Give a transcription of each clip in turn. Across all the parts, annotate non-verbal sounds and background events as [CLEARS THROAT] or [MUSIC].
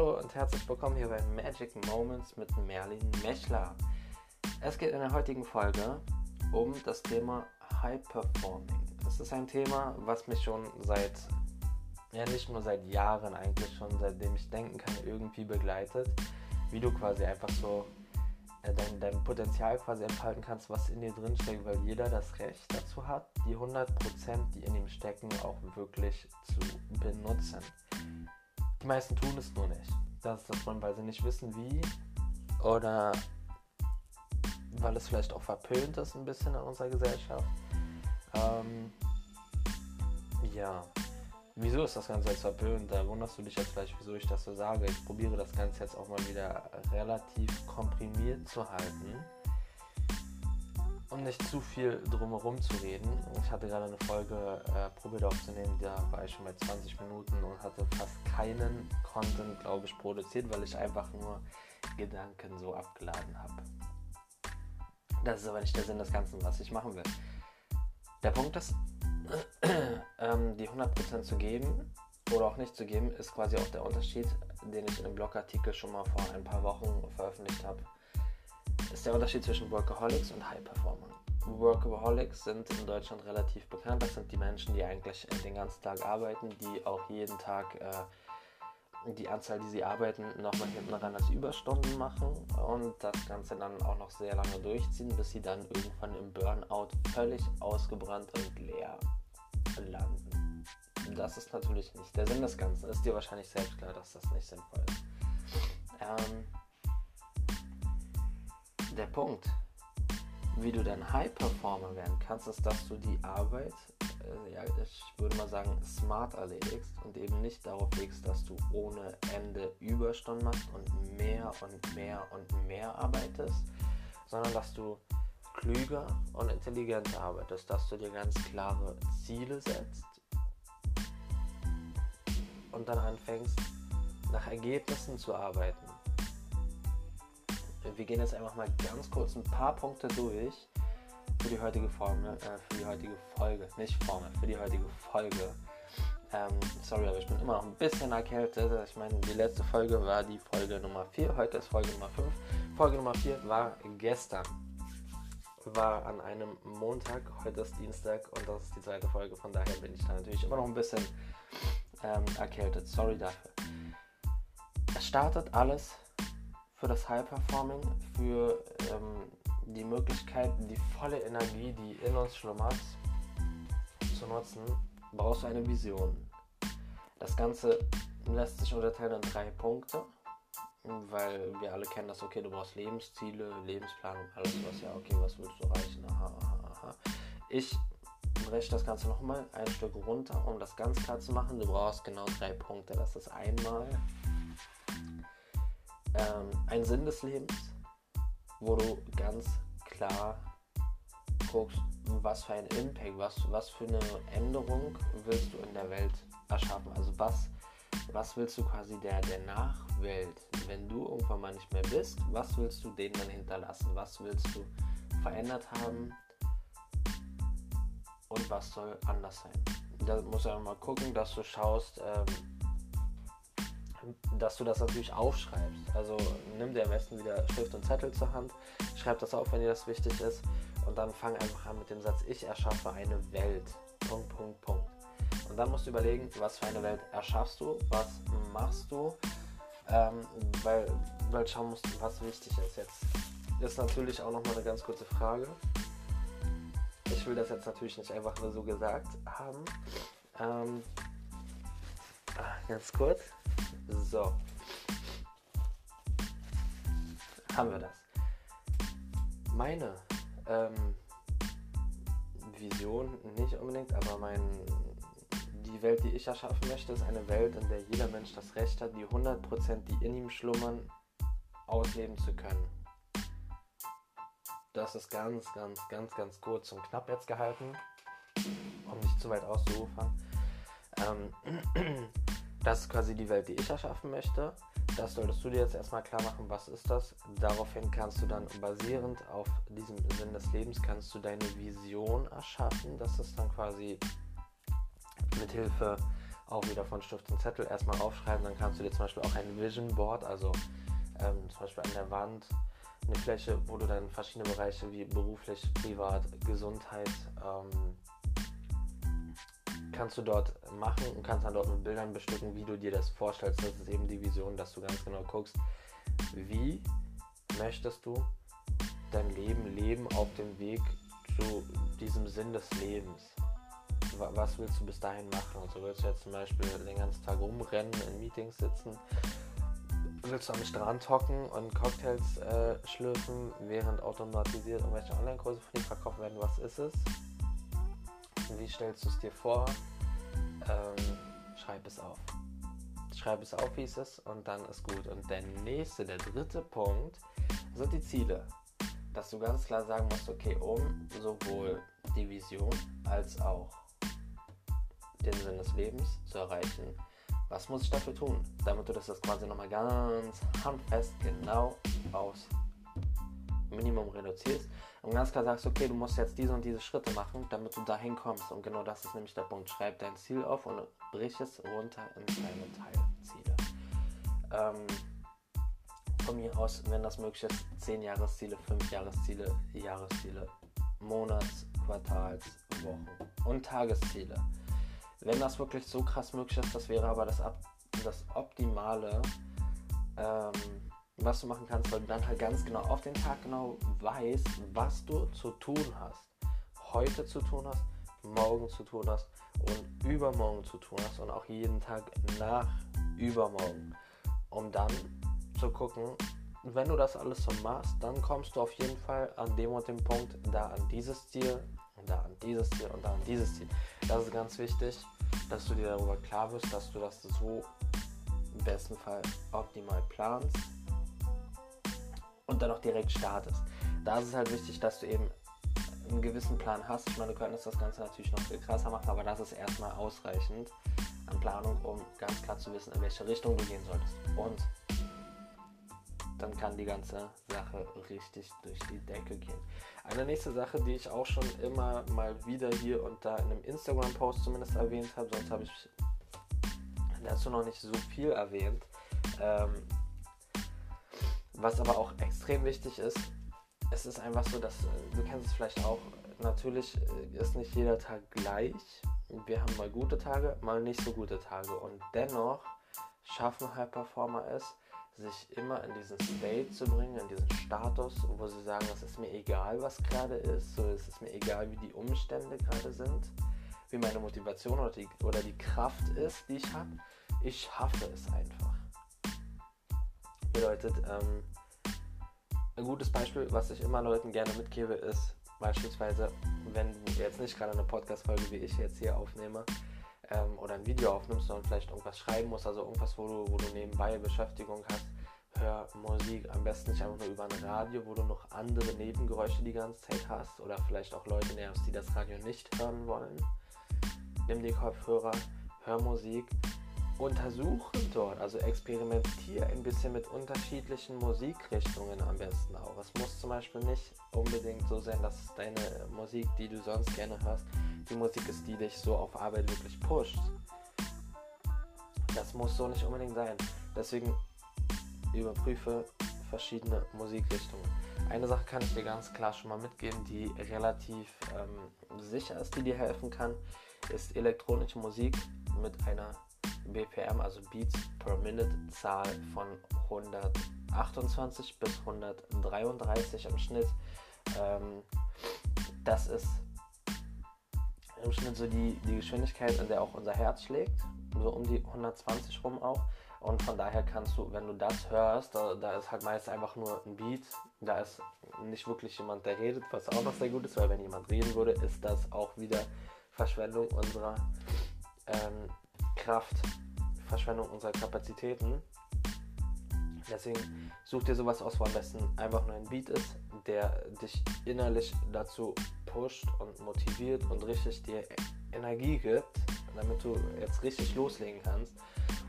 Hallo und herzlich willkommen hier bei Magic Moments mit Merlin Mechler. Es geht in der heutigen Folge um das Thema High Performing. Das ist ein Thema, was mich schon seit, ja nicht nur seit Jahren eigentlich, schon seitdem ich denken kann, irgendwie begleitet. Wie du quasi einfach so äh, dein, dein Potenzial quasi entfalten kannst, was in dir drin steckt, weil jeder das Recht dazu hat, die 100%, die in ihm stecken, auch wirklich zu benutzen. Die meisten tun es nur nicht. Das ist das Problem, weil sie nicht wissen, wie oder weil es vielleicht auch verpönt ist ein bisschen in unserer Gesellschaft. Ähm, ja, wieso ist das Ganze jetzt verpönt? Da wunderst du dich jetzt vielleicht, wieso ich das so sage. Ich probiere das Ganze jetzt auch mal wieder relativ komprimiert zu halten um nicht zu viel drumherum zu reden. Ich hatte gerade eine Folge äh, probiert aufzunehmen, da war ich schon bei 20 Minuten und hatte fast keinen Content, glaube ich, produziert, weil ich einfach nur Gedanken so abgeladen habe. Das ist aber nicht der Sinn des Ganzen, was ich machen will. Der Punkt ist, [CLEARS THROAT] ähm, die 100% zu geben oder auch nicht zu geben, ist quasi auch der Unterschied, den ich in einem Blogartikel schon mal vor ein paar Wochen veröffentlicht habe ist der Unterschied zwischen Workaholics und High Performer. Workaholics sind in Deutschland relativ bekannt. Das sind die Menschen, die eigentlich den ganzen Tag arbeiten, die auch jeden Tag äh, die Anzahl, die sie arbeiten, nochmal hinten ran als Überstunden machen und das Ganze dann auch noch sehr lange durchziehen, bis sie dann irgendwann im Burnout völlig ausgebrannt und leer landen. Das ist natürlich nicht der Sinn des Ganzen. Ist dir wahrscheinlich selbst klar, dass das nicht sinnvoll ist. Ähm, der Punkt, wie du dann High Performer werden kannst, ist, dass du die Arbeit, äh, ja, ich würde mal sagen, smart erledigst und eben nicht darauf legst, dass du ohne Ende Überstunden machst und mehr und mehr und mehr arbeitest, sondern dass du klüger und intelligenter arbeitest, dass du dir ganz klare Ziele setzt und dann anfängst, nach Ergebnissen zu arbeiten wir gehen jetzt einfach mal ganz kurz ein paar Punkte durch für die heutige Formel, äh, für die heutige Folge, nicht Formel, für die heutige Folge. Ähm, sorry, aber ich bin immer noch ein bisschen erkältet. Ich meine, die letzte Folge war die Folge Nummer 4, heute ist Folge Nummer 5. Folge Nummer 4 war gestern. War an einem Montag, heute ist Dienstag und das ist die zweite Folge. Von daher bin ich da natürlich immer noch ein bisschen ähm, erkältet. Sorry dafür. Es startet alles für das High Performing, für ähm, die Möglichkeit, die volle Energie, die in uns schlummert, zu nutzen, brauchst du eine Vision. Das Ganze lässt sich unterteilen in drei Punkte, weil wir alle kennen das, okay, du brauchst Lebensziele, Lebensplanung, alles was, ja, okay, was willst du erreichen, aha, aha, aha. Ich breche das Ganze nochmal ein Stück runter, um das ganz klar zu machen. Du brauchst genau drei Punkte. Das ist einmal ähm, ein Sinn des Lebens, wo du ganz klar guckst, was für ein Impact, was, was für eine Änderung willst du in der Welt erschaffen. Also was, was willst du quasi der, der Nachwelt, wenn du irgendwann mal nicht mehr bist, was willst du denen dann hinterlassen? Was willst du verändert haben? Und was soll anders sein? Da musst du mal gucken, dass du schaust, ähm, dass du das natürlich aufschreibst. Also nimm dir am besten wieder Stift und Zettel zur Hand, schreib das auf, wenn dir das wichtig ist und dann fang einfach an mit dem Satz, ich erschaffe eine Welt. Punkt, Punkt, Punkt. Und dann musst du überlegen, was für eine Welt erschaffst du, was machst du, ähm, weil, weil schauen musst, was wichtig ist. Jetzt ist natürlich auch nochmal eine ganz kurze Frage. Ich will das jetzt natürlich nicht einfach nur so gesagt haben. Ähm, ah, ganz kurz. So. Haben wir das. Meine ähm, Vision nicht unbedingt, aber mein, die Welt, die ich erschaffen möchte, ist eine Welt, in der jeder Mensch das Recht hat, die 100%, die in ihm schlummern, ausleben zu können. Das ist ganz, ganz, ganz, ganz kurz und knapp jetzt gehalten, um nicht zu weit auszuufern. Ähm, Das ist quasi die Welt, die ich erschaffen möchte. Das solltest du dir jetzt erstmal klar machen, was ist das. Daraufhin kannst du dann basierend auf diesem Sinn des Lebens, kannst du deine Vision erschaffen. Das ist dann quasi mit Hilfe auch wieder von Stift und Zettel erstmal aufschreiben. Dann kannst du dir zum Beispiel auch ein Vision Board, also ähm, zum Beispiel an der Wand, eine Fläche, wo du dann verschiedene Bereiche wie beruflich, privat, Gesundheit ähm, kannst du dort machen und kannst dann dort mit Bildern bestücken, wie du dir das vorstellst. Das ist eben die Vision, dass du ganz genau guckst, wie möchtest du dein Leben leben auf dem Weg zu diesem Sinn des Lebens. Was willst du bis dahin machen? Also willst du jetzt zum Beispiel den ganzen Tag rumrennen, in Meetings sitzen, willst du am Strand hocken und Cocktails äh, schlürfen, während automatisiert irgendwelche Online-Kurse verkauft werden? Was ist es? Wie stellst du es dir vor? Ähm, schreib es auf. Schreib es auf, wie es ist, und dann ist gut. Und der nächste, der dritte Punkt, sind die Ziele. Dass du ganz klar sagen musst, okay, um sowohl die Vision als auch den Sinn des Lebens zu erreichen, was muss ich dafür tun, damit du das jetzt quasi nochmal ganz handfest genau aufs Minimum reduzierst und ganz klar sagst, okay, du musst jetzt diese und diese Schritte machen, damit du dahin kommst. Und genau das ist nämlich der Punkt. Schreib dein Ziel auf und brich es runter in kleine Teilziele. Ähm, von mir aus, wenn das möglich ist, 10 Jahresziele, 5 Jahresziele, Jahresziele, Monats-, Quartals-, Wochen- und Tagesziele. Wenn das wirklich so krass möglich ist, das wäre aber das, das Optimale, ähm, was du machen kannst, weil du dann halt ganz genau auf den Tag genau weißt, was du zu tun hast. Heute zu tun hast, morgen zu tun hast und übermorgen zu tun hast und auch jeden Tag nach übermorgen. Um dann zu gucken, wenn du das alles so machst, dann kommst du auf jeden Fall an dem und dem Punkt, da an dieses Ziel und da an dieses Ziel und da an dieses Ziel. Das ist ganz wichtig, dass du dir darüber klar wirst, dass du das so im besten Fall optimal planst und dann auch direkt startest. Da ist es halt wichtig, dass du eben einen gewissen Plan hast. Ich meine, du könntest das Ganze natürlich noch viel krasser machen, aber das ist erstmal ausreichend an Planung, um ganz klar zu wissen, in welche Richtung du gehen solltest. Und dann kann die ganze Sache richtig durch die Decke gehen. Eine nächste Sache, die ich auch schon immer mal wieder hier und da in einem Instagram-Post zumindest erwähnt habe, sonst habe ich dazu noch nicht so viel erwähnt. Ähm, was aber auch extrem wichtig ist, es ist einfach so, dass äh, du kennst es vielleicht auch, natürlich äh, ist nicht jeder Tag gleich. Wir haben mal gute Tage, mal nicht so gute Tage. Und dennoch schaffen High Performer es, sich immer in diesen State zu bringen, in diesen Status, wo sie sagen, es ist mir egal, was gerade ist, so es ist mir egal, wie die Umstände gerade sind, wie meine Motivation oder die, oder die Kraft ist, die ich habe. Ich schaffe es einfach. Bedeutet, ähm, ein gutes Beispiel, was ich immer Leuten gerne mitgebe, ist beispielsweise, wenn du jetzt nicht gerade eine Podcast-Folge wie ich jetzt hier aufnehme ähm, oder ein Video aufnimmst, sondern vielleicht irgendwas schreiben musst, also irgendwas, wo du, wo du nebenbei Beschäftigung hast, hör Musik am besten nicht einfach nur über ein Radio, wo du noch andere Nebengeräusche die ganze Zeit hast oder vielleicht auch Leute nervst, die das Radio nicht hören wollen. Nimm die Kopfhörer, hör Musik untersuchen dort, also experimentiere ein bisschen mit unterschiedlichen Musikrichtungen am besten auch. Es muss zum Beispiel nicht unbedingt so sein, dass deine Musik, die du sonst gerne hörst, die Musik ist, die dich so auf Arbeit wirklich pusht. Das muss so nicht unbedingt sein. Deswegen überprüfe verschiedene Musikrichtungen. Eine Sache kann ich dir ganz klar schon mal mitgeben, die relativ ähm, sicher ist, die dir helfen kann, ist elektronische Musik mit einer BPM, also Beats per Minute Zahl von 128 bis 133 im Schnitt. Ähm, das ist im Schnitt so die, die Geschwindigkeit, in der auch unser Herz schlägt, so um die 120 rum auch. Und von daher kannst du, wenn du das hörst, da, da ist halt meist einfach nur ein Beat, da ist nicht wirklich jemand, der redet, was auch noch sehr gut ist, weil wenn jemand reden würde, ist das auch wieder Verschwendung unserer ähm, Kraft, Verschwendung unserer Kapazitäten. Deswegen such dir sowas aus, wo am besten einfach nur ein Beat ist, der dich innerlich dazu pusht und motiviert und richtig dir Energie gibt, damit du jetzt richtig loslegen kannst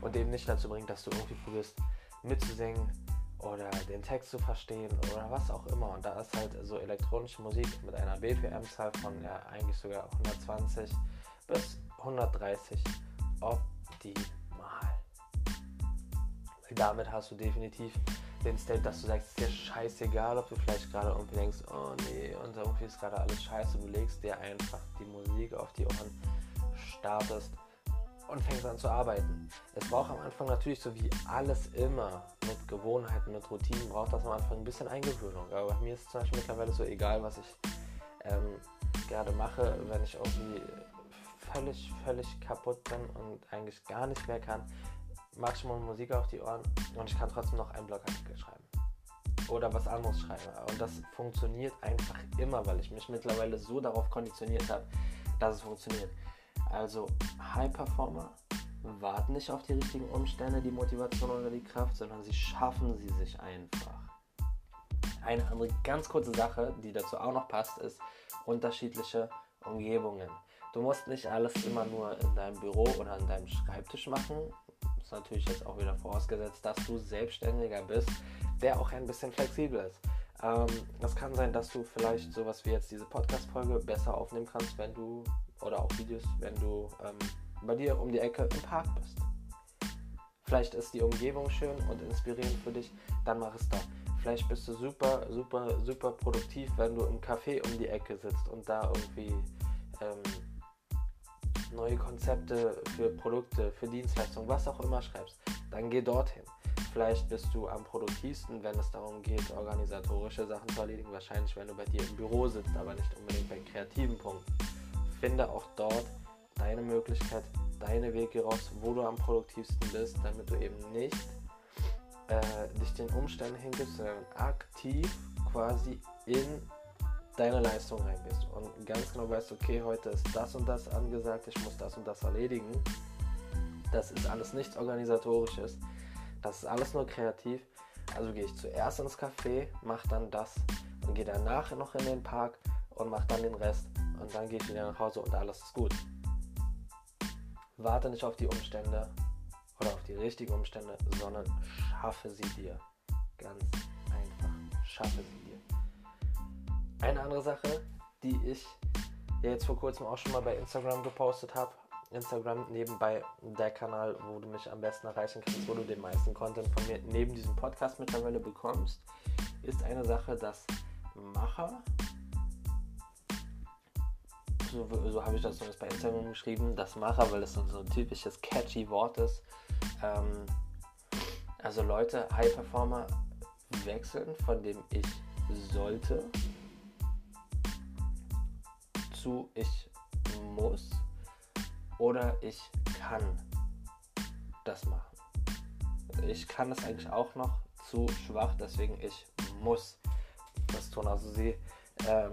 und eben nicht dazu bringt, dass du irgendwie probierst mitzusingen oder den Text zu verstehen oder was auch immer. Und da ist halt so elektronische Musik mit einer BPM-Zahl von ja eigentlich sogar 120 bis 130 optimal. Weil damit hast du definitiv den State, dass du sagst, es ist dir scheißegal, ob du vielleicht gerade irgendwie denkst, oh nee, und irgendwie ist gerade alles scheiße. Du legst dir einfach die Musik auf die Ohren, startest und fängst an zu arbeiten. Es braucht am Anfang natürlich so wie alles immer mit Gewohnheiten, mit Routinen, braucht das am Anfang ein bisschen Eingewöhnung. Aber bei mir ist es zum Beispiel mittlerweile so egal, was ich ähm, gerade mache, wenn ich irgendwie völlig, völlig kaputt bin und eigentlich gar nicht mehr kann, mache ich mal Musik auf die Ohren und ich kann trotzdem noch einen Blogartikel schreiben. Oder was anderes schreiben. Und das funktioniert einfach immer, weil ich mich mittlerweile so darauf konditioniert habe, dass es funktioniert. Also High Performer warten nicht auf die richtigen Umstände, die Motivation oder die Kraft, sondern sie schaffen sie sich einfach. Eine andere ganz kurze Sache, die dazu auch noch passt, ist unterschiedliche Umgebungen. Du musst nicht alles immer nur in deinem Büro oder an deinem Schreibtisch machen. Das ist natürlich jetzt auch wieder vorausgesetzt, dass du Selbstständiger bist, der auch ein bisschen flexibel ist. Ähm, das kann sein, dass du vielleicht sowas wie jetzt diese Podcast-Folge besser aufnehmen kannst, wenn du, oder auch Videos, wenn du ähm, bei dir um die Ecke im Park bist. Vielleicht ist die Umgebung schön und inspirierend für dich, dann mach es da. Vielleicht bist du super, super, super produktiv, wenn du im Café um die Ecke sitzt und da irgendwie ähm, neue Konzepte für Produkte, für Dienstleistungen, was auch immer schreibst. Dann geh dorthin. Vielleicht bist du am produktivsten, wenn es darum geht, organisatorische Sachen zu erledigen. Wahrscheinlich, wenn du bei dir im Büro sitzt, aber nicht unbedingt bei kreativen Punkten. Finde auch dort deine Möglichkeit, deine Wege raus, wo du am produktivsten bist, damit du eben nicht äh, dich den Umständen hingibst, sondern aktiv quasi in deine Leistung reingehst und ganz genau weißt, okay, heute ist das und das angesagt, ich muss das und das erledigen. Das ist alles nichts organisatorisches, das ist alles nur kreativ. Also gehe ich zuerst ins Café, mache dann das und gehe danach noch in den Park und mache dann den Rest und dann gehe ich wieder nach Hause und alles ist gut. Warte nicht auf die Umstände oder auf die richtigen Umstände, sondern schaffe sie dir. Ganz einfach. Schaffe sie dir. Eine andere Sache, die ich jetzt vor kurzem auch schon mal bei Instagram gepostet habe. Instagram nebenbei der Kanal, wo du mich am besten erreichen kannst, wo du den meisten Content von mir neben diesem Podcast mittlerweile bekommst, ist eine Sache, dass Macher so, so habe ich das zumindest bei Instagram geschrieben, das Macher, weil das so ein typisches catchy Wort ist. Ähm, also Leute, High Performer wechseln von dem ich sollte zu ich muss oder ich kann das machen. Ich kann das eigentlich auch noch zu schwach, deswegen ich muss das tun. Also sie ähm,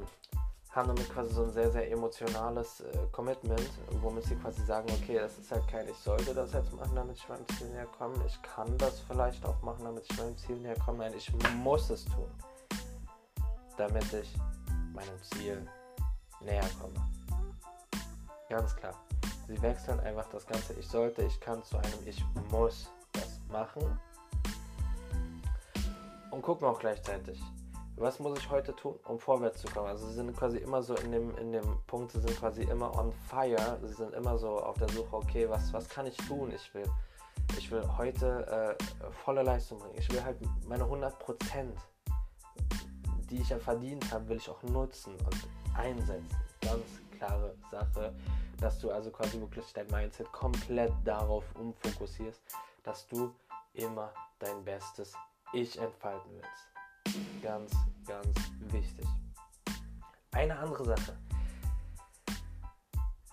haben damit quasi so ein sehr, sehr emotionales äh, Commitment, womit sie quasi sagen, okay, das ist halt kein, ich sollte das jetzt machen, damit ich meinem Ziel näher komme. Ich kann das vielleicht auch machen, damit ich meinem Ziel näher komme. Nein, ich muss es tun, damit ich meinem Ziel näher komme. Ganz klar. Sie wechseln einfach das Ganze, ich sollte, ich kann zu einem, ich muss das machen. Und gucken auch gleichzeitig, was muss ich heute tun, um vorwärts zu kommen? Also sie sind quasi immer so in dem, in dem Punkt, sie sind quasi immer on fire, sie sind immer so auf der Suche, okay, was, was kann ich tun? Ich will, ich will heute äh, volle Leistung bringen. Ich will halt meine 100%, die ich ja verdient habe, will ich auch nutzen und einsetzen. Ganz klare Sache, dass du also quasi wirklich dein Mindset komplett darauf umfokussierst, dass du immer dein bestes Ich entfalten willst. Ganz, ganz wichtig. Eine andere Sache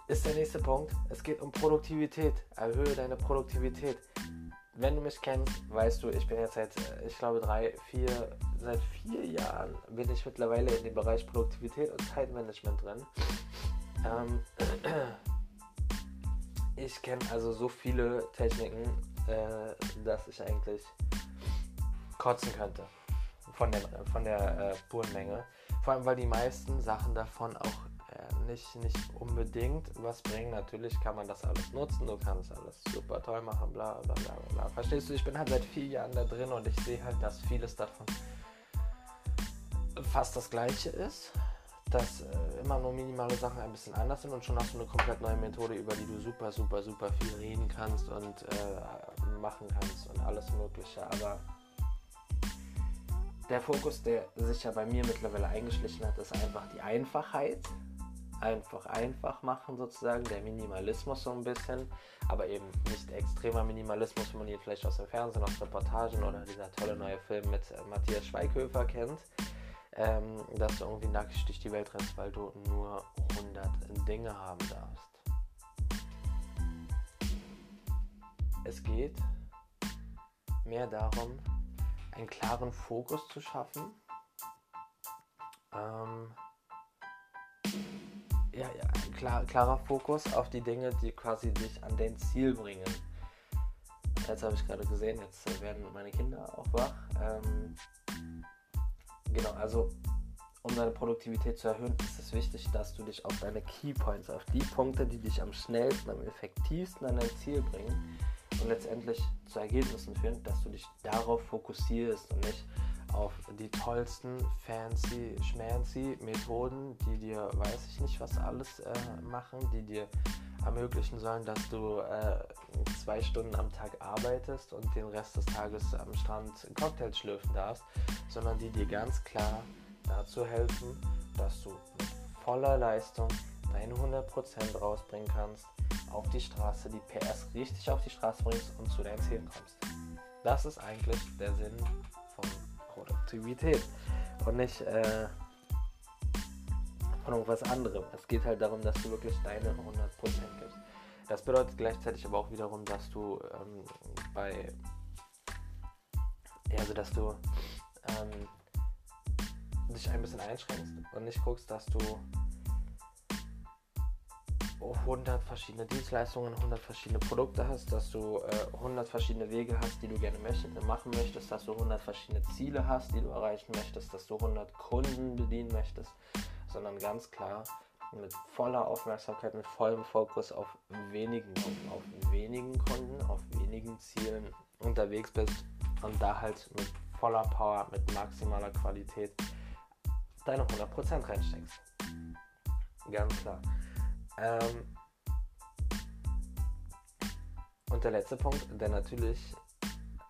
ist der nächste Punkt. Es geht um Produktivität. Erhöhe deine Produktivität. Wenn du mich kennst, weißt du, ich bin jetzt seit, äh, ich glaube, drei, vier, seit vier Jahren bin ich mittlerweile in dem Bereich Produktivität und Zeitmanagement drin. Ähm, [CLEARS THROAT] ich kenne also so viele Techniken, äh, dass ich eigentlich kotzen könnte von, den, von der äh, Spurenmenge. Vor allem, weil die meisten Sachen davon auch nicht, nicht unbedingt was bringen. Natürlich kann man das alles nutzen, du kannst alles super toll machen, bla bla bla bla. Verstehst du, ich bin halt seit vier Jahren da drin und ich sehe halt, dass vieles davon fast das gleiche ist. dass äh, immer nur minimale Sachen ein bisschen anders sind und schon hast du eine komplett neue Methode, über die du super, super, super viel reden kannst und äh, machen kannst und alles Mögliche. Aber der Fokus, der sich ja bei mir mittlerweile eingeschlichen hat, ist einfach die Einfachheit. Einfach einfach machen sozusagen, der Minimalismus so ein bisschen, aber eben nicht extremer Minimalismus, wie man ihn vielleicht aus dem Fernsehen, aus Reportagen oder dieser tolle neue Film mit äh, Matthias Schweighöfer kennt ähm, dass du irgendwie nackig durch die Welt rennst, weil du nur 100 Dinge haben darfst. Es geht mehr darum, einen klaren Fokus zu schaffen. Ähm, ja, ja, klar, klarer Fokus auf die Dinge, die quasi dich an dein Ziel bringen. Jetzt habe ich gerade gesehen, jetzt werden meine Kinder auch wach. Ähm, Genau, also um deine Produktivität zu erhöhen, ist es wichtig, dass du dich auf deine Keypoints, auf die Punkte, die dich am schnellsten, am effektivsten an dein Ziel bringen und letztendlich zu Ergebnissen führen, dass du dich darauf fokussierst und nicht auf die tollsten, fancy, schmancy Methoden, die dir, weiß ich nicht, was alles äh, machen, die dir ermöglichen sollen, dass du äh, zwei Stunden am Tag arbeitest und den Rest des Tages am Strand Cocktails schlürfen darfst, sondern die dir ganz klar dazu helfen, dass du mit voller Leistung deine 100% rausbringen kannst, auf die Straße, die PS richtig auf die Straße bringst und zu deinen Zielen kommst. Das ist eigentlich der Sinn Produktivität und nicht äh, von irgendwas anderem. Es geht halt darum, dass du wirklich deine 100% gibst. Das bedeutet gleichzeitig aber auch wiederum, dass du ähm, bei, also dass du ähm, dich ein bisschen einschränkst und nicht guckst, dass du 100 verschiedene Dienstleistungen, 100 verschiedene Produkte hast, dass du äh, 100 verschiedene Wege hast, die du gerne möcht machen möchtest, dass du 100 verschiedene Ziele hast, die du erreichen möchtest, dass du 100 Kunden bedienen möchtest, sondern ganz klar mit voller Aufmerksamkeit, mit vollem Fokus auf wenigen Kunden, auf wenigen Kunden, auf wenigen Zielen unterwegs bist und da halt mit voller Power, mit maximaler Qualität deine 100% reinsteckst. Ganz klar. Ähm und der letzte Punkt, der natürlich,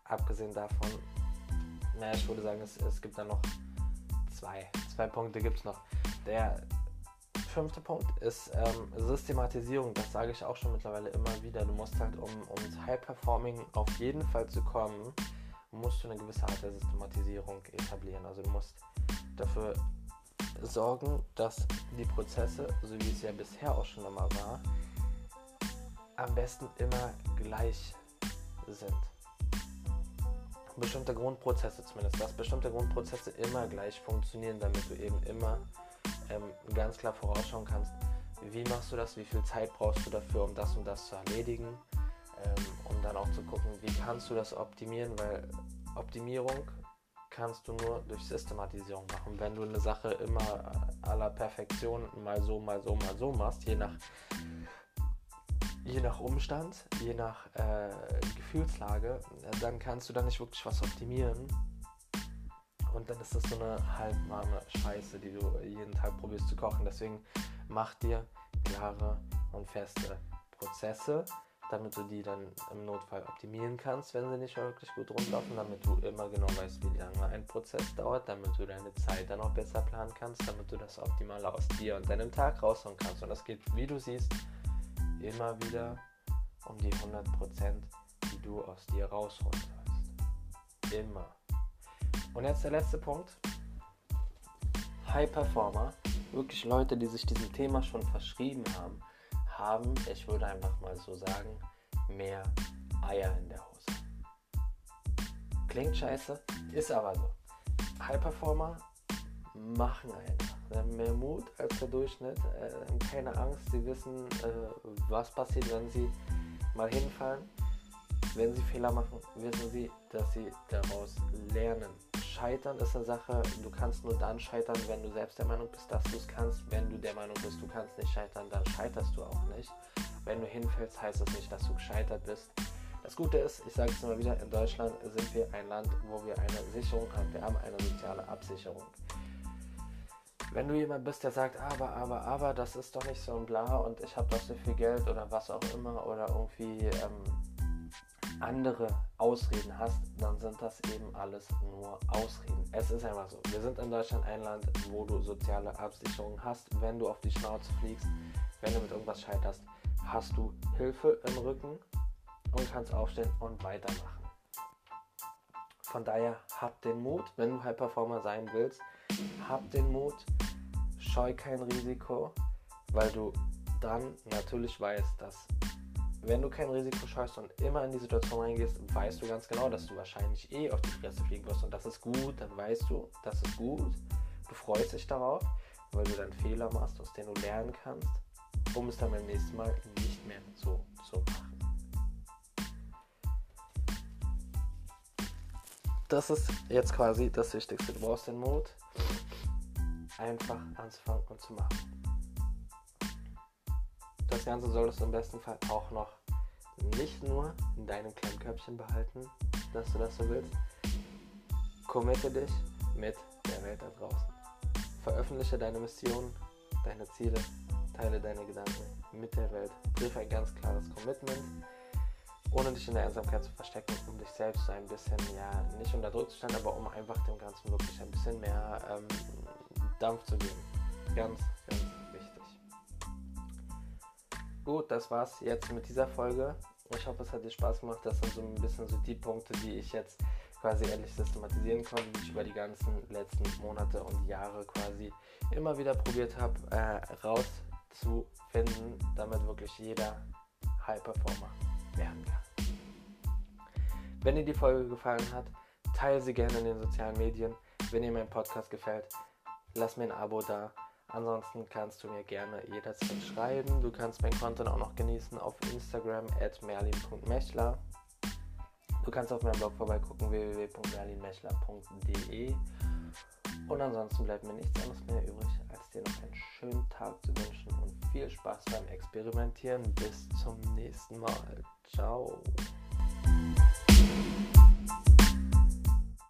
abgesehen davon, naja, ich würde sagen, es, es gibt da noch zwei. Zwei Punkte gibt es noch. Der fünfte Punkt ist ähm, Systematisierung. Das sage ich auch schon mittlerweile immer wieder. Du musst halt, um, um High Performing auf jeden Fall zu kommen, musst du eine gewisse Art der Systematisierung etablieren. Also du musst dafür sorgen, dass die Prozesse, so wie es ja bisher auch schon immer war, am besten immer gleich sind. Bestimmte Grundprozesse zumindest, dass bestimmte Grundprozesse immer gleich funktionieren, damit du eben immer ähm, ganz klar vorausschauen kannst, wie machst du das, wie viel Zeit brauchst du dafür, um das und das zu erledigen, ähm, um dann auch zu gucken, wie kannst du das optimieren, weil Optimierung kannst du nur durch Systematisierung machen. Wenn du eine Sache immer aller Perfektion mal so, mal so, mal so machst, je nach, je nach Umstand, je nach äh, Gefühlslage, dann kannst du da nicht wirklich was optimieren. Und dann ist das so eine halbwarme Scheiße, die du jeden Tag probierst zu kochen. Deswegen mach dir klare und feste Prozesse damit du die dann im Notfall optimieren kannst, wenn sie nicht wirklich gut rumlaufen, damit du immer genau weißt, wie lange ein Prozess dauert, damit du deine Zeit dann auch besser planen kannst, damit du das Optimale aus dir und deinem Tag rausholen kannst. Und das geht, wie du siehst, immer wieder um die 100%, die du aus dir rausholen sollst. Immer. Und jetzt der letzte Punkt. High Performer, wirklich Leute, die sich diesem Thema schon verschrieben haben, haben, ich würde einfach mal so sagen, mehr Eier in der Hose. Klingt scheiße, ist aber so. High Performer machen einfach. Sie haben mehr Mut als der Durchschnitt, äh, haben keine Angst, sie wissen, äh, was passiert, wenn sie mal hinfallen. Wenn sie Fehler machen, wissen sie, dass sie daraus lernen. Scheitern ist eine Sache, du kannst nur dann scheitern, wenn du selbst der Meinung bist, dass du es kannst. Wenn du der Meinung bist, du kannst nicht scheitern, dann scheiterst du auch nicht. Wenn du hinfällst, heißt das nicht, dass du gescheitert bist. Das Gute ist, ich sage es immer wieder, in Deutschland sind wir ein Land, wo wir eine Sicherung haben. Wir haben eine soziale Absicherung. wenn du jemand bist, der sagt, aber, aber, aber, das ist doch nicht so ein Bla und ich habe doch so viel Geld oder was auch immer oder irgendwie ähm, andere Ausreden hast, dann sind das eben alles nur Ausreden. Es ist einfach so. Wir sind in Deutschland ein Land, wo du soziale Absicherung hast. Wenn du auf die Schnauze fliegst, wenn du mit irgendwas scheiterst, hast du Hilfe im Rücken und kannst aufstehen und weitermachen. Von daher hab den Mut, wenn du High Performer sein willst, hab den Mut, scheu kein Risiko, weil du dann natürlich weißt, dass wenn du kein Risiko scheust und immer in die Situation reingehst, weißt du ganz genau, dass du wahrscheinlich eh auf die Fresse fliegen wirst und das ist gut, dann weißt du, das ist gut. Du freust dich darauf, weil du dann Fehler machst, aus denen du lernen kannst, um es dann beim nächsten Mal nicht mehr so zu machen. Das ist jetzt quasi das Wichtigste. Du brauchst den Mut, einfach anzufangen und zu machen. Das Ganze solltest du im besten Fall auch noch nicht nur in deinem kleinen Köpfchen behalten, dass du das so willst. Committe dich mit der Welt da draußen. Veröffentliche deine Mission, deine Ziele, teile deine Gedanken mit der Welt. Triff ein ganz klares Commitment, ohne dich in der Einsamkeit zu verstecken, um dich selbst so ein bisschen, ja, nicht unter Druck zu stellen, aber um einfach dem Ganzen wirklich ein bisschen mehr ähm, Dampf zu geben. Ganz, ganz wichtig. Gut, das war's jetzt mit dieser Folge. Ich hoffe, es hat dir Spaß gemacht. Das sind so ein bisschen so die Punkte, die ich jetzt quasi endlich systematisieren konnte, die ich über die ganzen letzten Monate und Jahre quasi immer wieder probiert habe, äh, rauszufinden, damit wirklich jeder High Performer werden kann. Wenn dir die Folge gefallen hat, teile sie gerne in den sozialen Medien. Wenn dir mein Podcast gefällt, lass mir ein Abo da. Ansonsten kannst du mir gerne jederzeit schreiben. Du kannst mein Content auch noch genießen auf Instagram at merlin.mechler. Du kannst auf meinem Blog vorbeigucken www.merlinmechler.de. Und ansonsten bleibt mir nichts anderes mehr übrig, als dir noch einen schönen Tag zu wünschen und viel Spaß beim Experimentieren. Bis zum nächsten Mal. Ciao.